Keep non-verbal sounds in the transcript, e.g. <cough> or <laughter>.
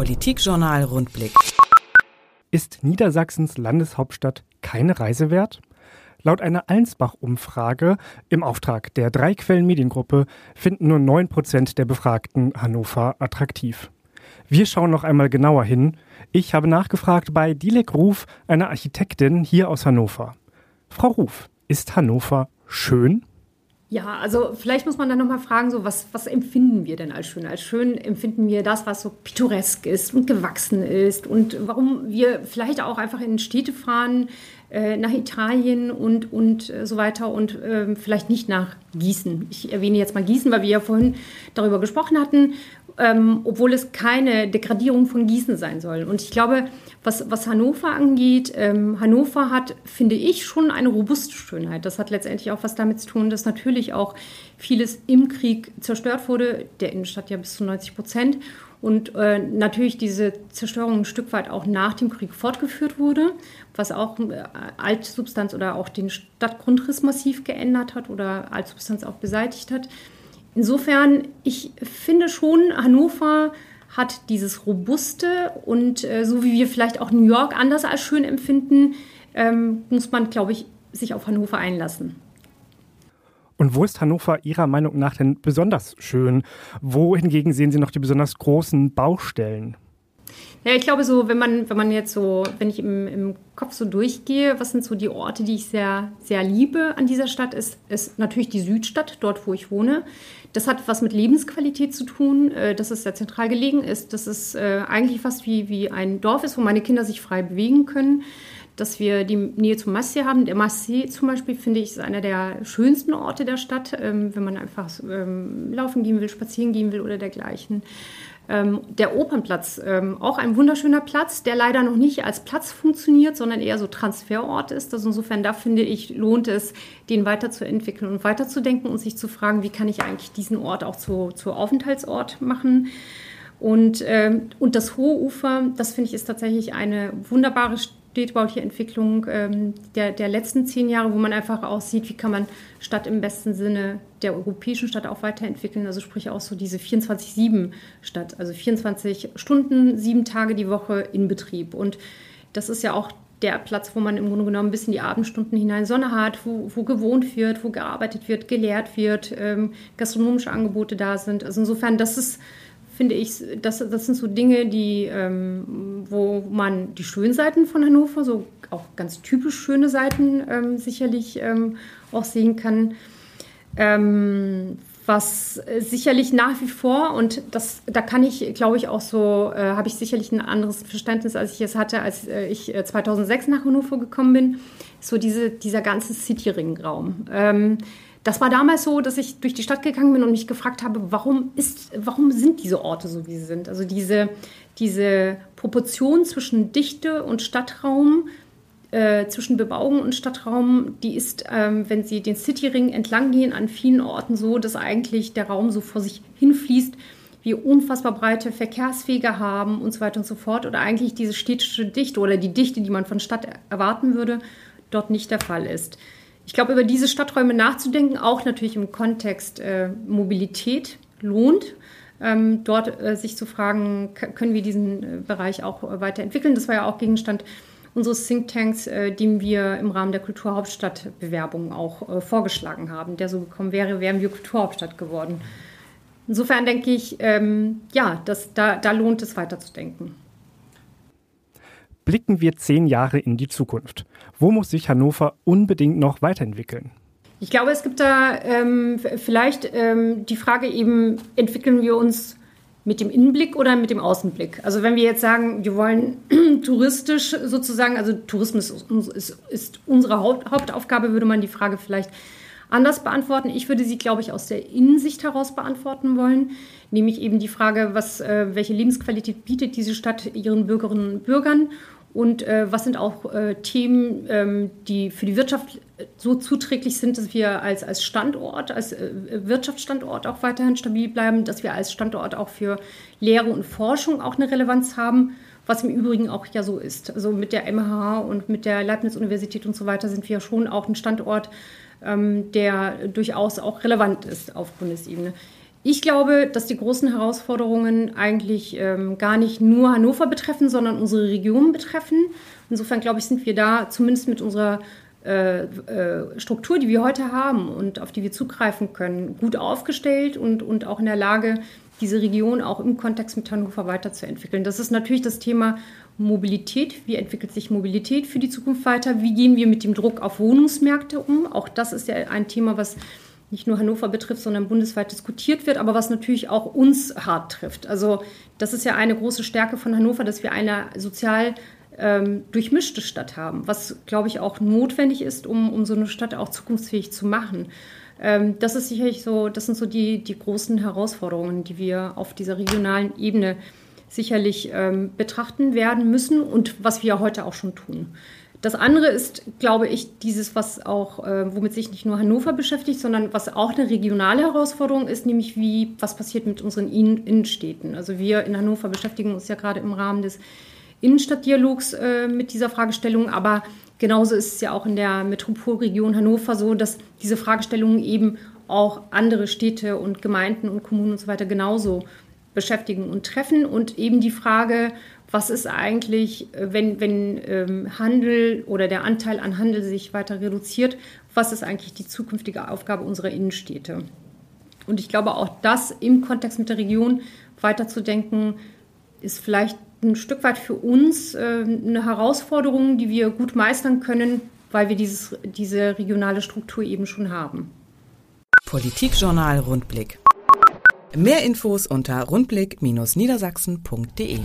Politikjournal Rundblick. Ist Niedersachsens Landeshauptstadt keine Reise wert? Laut einer Allensbach-Umfrage im Auftrag der Dreiquellen Mediengruppe finden nur 9% der Befragten Hannover attraktiv. Wir schauen noch einmal genauer hin. Ich habe nachgefragt bei Dilek Ruf, einer Architektin hier aus Hannover. Frau Ruf, ist Hannover schön? Ja, also vielleicht muss man dann nochmal fragen, so was, was empfinden wir denn als schön? Als schön empfinden wir das, was so pittoresk ist und gewachsen ist und warum wir vielleicht auch einfach in Städte fahren, äh, nach Italien und, und äh, so weiter und äh, vielleicht nicht nach Gießen. Ich erwähne jetzt mal Gießen, weil wir ja vorhin darüber gesprochen hatten, ähm, obwohl es keine Degradierung von Gießen sein soll. Und ich glaube, was, was Hannover angeht, ähm, Hannover hat, finde ich, schon eine robuste Schönheit. Das hat letztendlich auch was damit zu tun, dass natürlich auch vieles im Krieg zerstört wurde, der Innenstadt ja bis zu 90 Prozent. Und äh, natürlich diese Zerstörung ein Stück weit auch nach dem Krieg fortgeführt wurde, was auch äh, Altsubstanz oder auch den Stadtgrundriss massiv geändert hat oder Altsubstanz auch beseitigt hat. Insofern, ich finde schon, Hannover hat dieses Robuste und äh, so wie wir vielleicht auch New York anders als schön empfinden, ähm, muss man, glaube ich, sich auf Hannover einlassen. Und wo ist Hannover Ihrer Meinung nach denn besonders schön? Wo hingegen sehen Sie noch die besonders großen Baustellen? Ja, ich glaube so, wenn man, wenn man jetzt so, wenn ich im, im Kopf so durchgehe, was sind so die Orte, die ich sehr, sehr liebe an dieser Stadt, ist, ist natürlich die Südstadt, dort wo ich wohne. Das hat was mit Lebensqualität zu tun, äh, dass es sehr zentral gelegen ist, dass es äh, eigentlich fast wie, wie ein Dorf ist, wo meine Kinder sich frei bewegen können dass wir die Nähe zum Massee haben. Der Massee zum Beispiel, finde ich, ist einer der schönsten Orte der Stadt, ähm, wenn man einfach ähm, laufen gehen will, spazieren gehen will oder dergleichen. Ähm, der Opernplatz, ähm, auch ein wunderschöner Platz, der leider noch nicht als Platz funktioniert, sondern eher so Transferort ist. Also insofern, da finde ich, lohnt es, den weiterzuentwickeln und weiterzudenken und sich zu fragen, wie kann ich eigentlich diesen Ort auch zu, zu Aufenthaltsort machen. Und, ähm, und das Hohe Ufer, das finde ich, ist tatsächlich eine wunderbare städtebauliche Entwicklung ähm, der, der letzten zehn Jahre, wo man einfach auch sieht, wie kann man Stadt im besten Sinne der europäischen Stadt auch weiterentwickeln. Also sprich auch so diese 24-7-Stadt, also 24 Stunden, sieben Tage die Woche in Betrieb. Und das ist ja auch der Platz, wo man im Grunde genommen bis in die Abendstunden hinein Sonne hat, wo, wo gewohnt wird, wo gearbeitet wird, gelehrt wird, ähm, gastronomische Angebote da sind. Also insofern, das ist finde ich, das, das sind so Dinge, die, ähm, wo man die schönen Seiten von Hannover, so auch ganz typisch schöne Seiten ähm, sicherlich ähm, auch sehen kann. Ähm, was sicherlich nach wie vor, und das, da kann ich, glaube ich, auch so, äh, habe ich sicherlich ein anderes Verständnis, als ich es hatte, als äh, ich 2006 äh, nach Hannover gekommen bin, so diese, dieser ganze City-Ring-Raum. Das war damals so, dass ich durch die Stadt gegangen bin und mich gefragt habe, warum, ist, warum sind diese Orte so, wie sie sind? Also diese, diese Proportion zwischen Dichte und Stadtraum, äh, zwischen Bebauung und Stadtraum, die ist, ähm, wenn Sie den Cityring entlang gehen, an vielen Orten so, dass eigentlich der Raum so vor sich hinfließt, wir unfassbar breite Verkehrswege haben und so weiter und so fort. Oder eigentlich diese städtische Dichte oder die Dichte, die man von Stadt erwarten würde, dort nicht der Fall ist ich glaube, über diese Stadträume nachzudenken, auch natürlich im Kontext äh, Mobilität, lohnt. Ähm, dort äh, sich zu fragen, können wir diesen äh, Bereich auch äh, weiterentwickeln. Das war ja auch Gegenstand unseres Thinktanks, äh, den wir im Rahmen der Kulturhauptstadtbewerbung auch äh, vorgeschlagen haben. Der so gekommen wäre, wären wir Kulturhauptstadt geworden. Insofern denke ich, ähm, ja, das, da, da lohnt es weiterzudenken blicken wir zehn Jahre in die Zukunft. Wo muss sich Hannover unbedingt noch weiterentwickeln? Ich glaube, es gibt da ähm, vielleicht ähm, die Frage eben, entwickeln wir uns mit dem Innenblick oder mit dem Außenblick? Also wenn wir jetzt sagen, wir wollen <clears throat> touristisch sozusagen, also Tourismus ist, ist, ist unsere Haupt, Hauptaufgabe, würde man die Frage vielleicht anders beantworten. Ich würde sie, glaube ich, aus der Innensicht heraus beantworten wollen, nämlich eben die Frage, was, äh, welche Lebensqualität bietet diese Stadt ihren Bürgerinnen und Bürgern und äh, was sind auch äh, Themen, ähm, die für die Wirtschaft so zuträglich sind, dass wir als, als Standort, als äh, Wirtschaftsstandort auch weiterhin stabil bleiben, dass wir als Standort auch für Lehre und Forschung auch eine Relevanz haben, was im Übrigen auch ja so ist. Also mit der MH und mit der Leibniz-Universität und so weiter sind wir schon auch ein Standort, ähm, der durchaus auch relevant ist auf Bundesebene. Ich glaube, dass die großen Herausforderungen eigentlich ähm, gar nicht nur Hannover betreffen, sondern unsere Region betreffen. Insofern glaube ich, sind wir da zumindest mit unserer äh, äh, Struktur, die wir heute haben und auf die wir zugreifen können, gut aufgestellt und, und auch in der Lage, diese Region auch im Kontext mit Hannover weiterzuentwickeln. Das ist natürlich das Thema Mobilität. Wie entwickelt sich Mobilität für die Zukunft weiter? Wie gehen wir mit dem Druck auf Wohnungsmärkte um? Auch das ist ja ein Thema, was nicht nur Hannover betrifft, sondern bundesweit diskutiert wird, aber was natürlich auch uns hart trifft. Also das ist ja eine große Stärke von Hannover, dass wir eine sozial ähm, durchmischte Stadt haben, was, glaube ich, auch notwendig ist, um, um so eine Stadt auch zukunftsfähig zu machen. Ähm, das ist sicherlich so, das sind so die, die großen Herausforderungen, die wir auf dieser regionalen Ebene sicherlich ähm, betrachten werden müssen und was wir heute auch schon tun. Das andere ist, glaube ich, dieses, was auch, äh, womit sich nicht nur Hannover beschäftigt, sondern was auch eine regionale Herausforderung ist, nämlich wie, was passiert mit unseren Innenstädten. Also wir in Hannover beschäftigen uns ja gerade im Rahmen des Innenstadtdialogs äh, mit dieser Fragestellung, aber genauso ist es ja auch in der Metropolregion Hannover so, dass diese Fragestellungen eben auch andere Städte und Gemeinden und Kommunen und so weiter genauso beschäftigen und treffen und eben die Frage, was ist eigentlich, wenn, wenn ähm, Handel oder der Anteil an Handel sich weiter reduziert, was ist eigentlich die zukünftige Aufgabe unserer Innenstädte? Und ich glaube, auch das im Kontext mit der Region weiterzudenken, ist vielleicht ein Stück weit für uns äh, eine Herausforderung, die wir gut meistern können, weil wir dieses, diese regionale Struktur eben schon haben. Politikjournal Rundblick. Mehr Infos unter rundblick-niedersachsen.de.